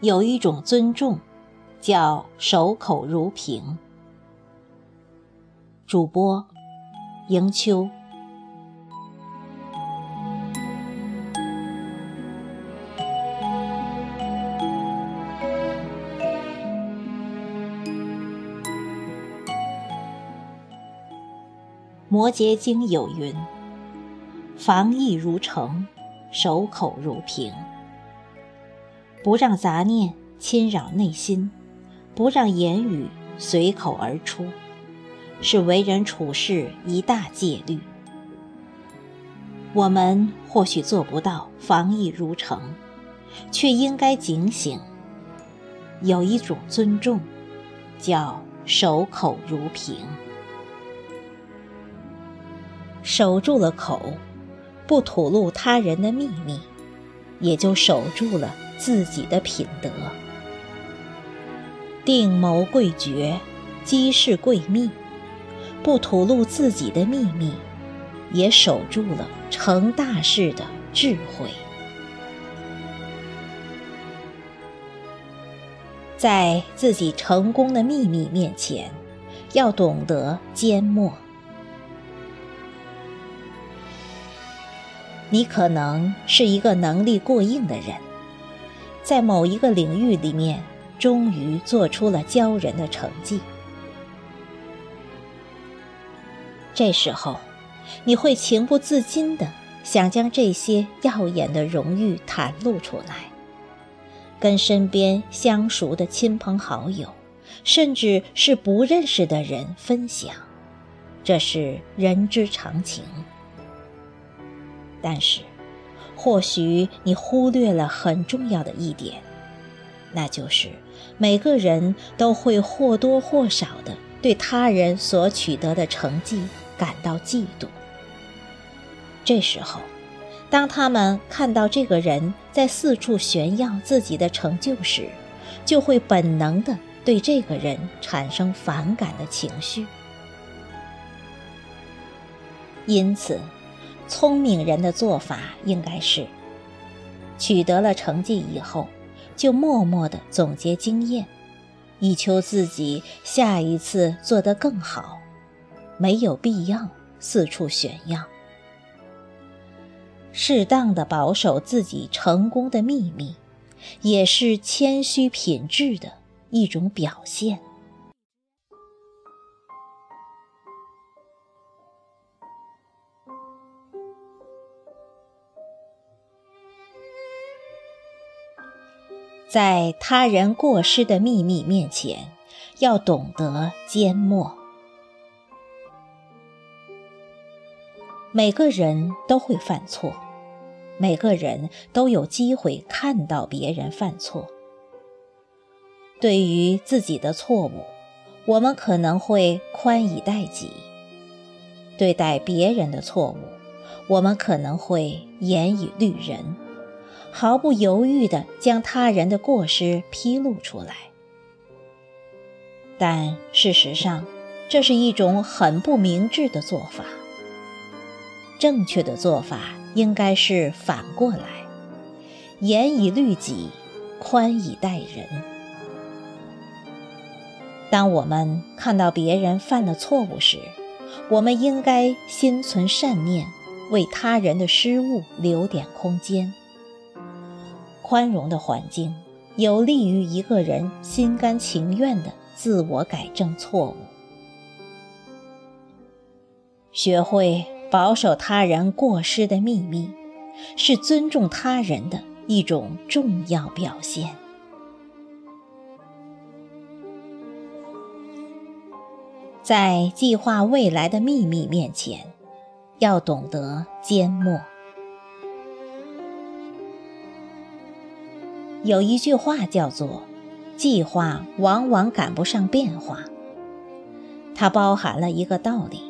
有一种尊重，叫守口如瓶。主播：迎秋。摩羯经有云：“防疫如城，守口如瓶。”不让杂念侵扰内心，不让言语随口而出，是为人处事一大戒律。我们或许做不到防疫如城，却应该警醒。有一种尊重，叫守口如瓶。守住了口，不吐露他人的秘密，也就守住了。自己的品德，定谋贵绝，机事贵密，不吐露自己的秘密，也守住了成大事的智慧。在自己成功的秘密面前，要懂得缄默。你可能是一个能力过硬的人。在某一个领域里面，终于做出了骄人的成绩。这时候，你会情不自禁的想将这些耀眼的荣誉袒露出来，跟身边相熟的亲朋好友，甚至是不认识的人分享，这是人之常情。但是。或许你忽略了很重要的一点，那就是每个人都会或多或少的对他人所取得的成绩感到嫉妒。这时候，当他们看到这个人在四处炫耀自己的成就时，就会本能的对这个人产生反感的情绪。因此。聪明人的做法应该是：取得了成绩以后，就默默地总结经验，以求自己下一次做得更好。没有必要四处炫耀，适当的保守自己成功的秘密，也是谦虚品质的一种表现。在他人过失的秘密面前，要懂得缄默。每个人都会犯错，每个人都有机会看到别人犯错。对于自己的错误，我们可能会宽以待己；对待别人的错误，我们可能会严以律人。毫不犹豫地将他人的过失披露出来，但事实上，这是一种很不明智的做法。正确的做法应该是反过来，严以律己，宽以待人。当我们看到别人犯了错误时，我们应该心存善念，为他人的失误留点空间。宽容的环境有利于一个人心甘情愿的自我改正错误。学会保守他人过失的秘密，是尊重他人的一种重要表现。在计划未来的秘密面前，要懂得缄默。有一句话叫做：“计划往往赶不上变化。”它包含了一个道理，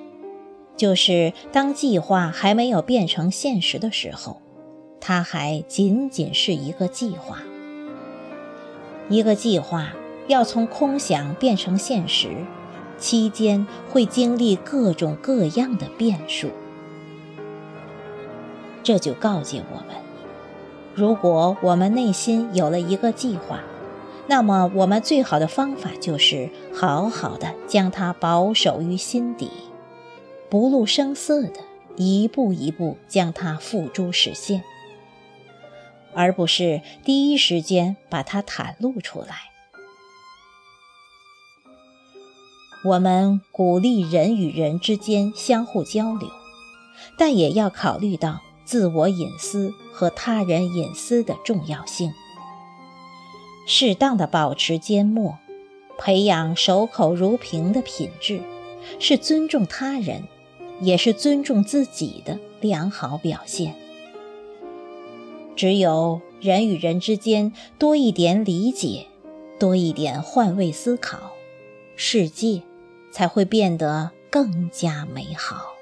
就是当计划还没有变成现实的时候，它还仅仅是一个计划。一个计划要从空想变成现实，期间会经历各种各样的变数。这就告诫我们：如果我们内心有了一个计划，那么我们最好的方法就是好好的将它保守于心底，不露声色的一步一步将它付诸实现，而不是第一时间把它袒露出来。我们鼓励人与人之间相互交流，但也要考虑到自我隐私和他人隐私的重要性。适当的保持缄默，培养守口如瓶的品质，是尊重他人，也是尊重自己的良好表现。只有人与人之间多一点理解，多一点换位思考，世界。才会变得更加美好。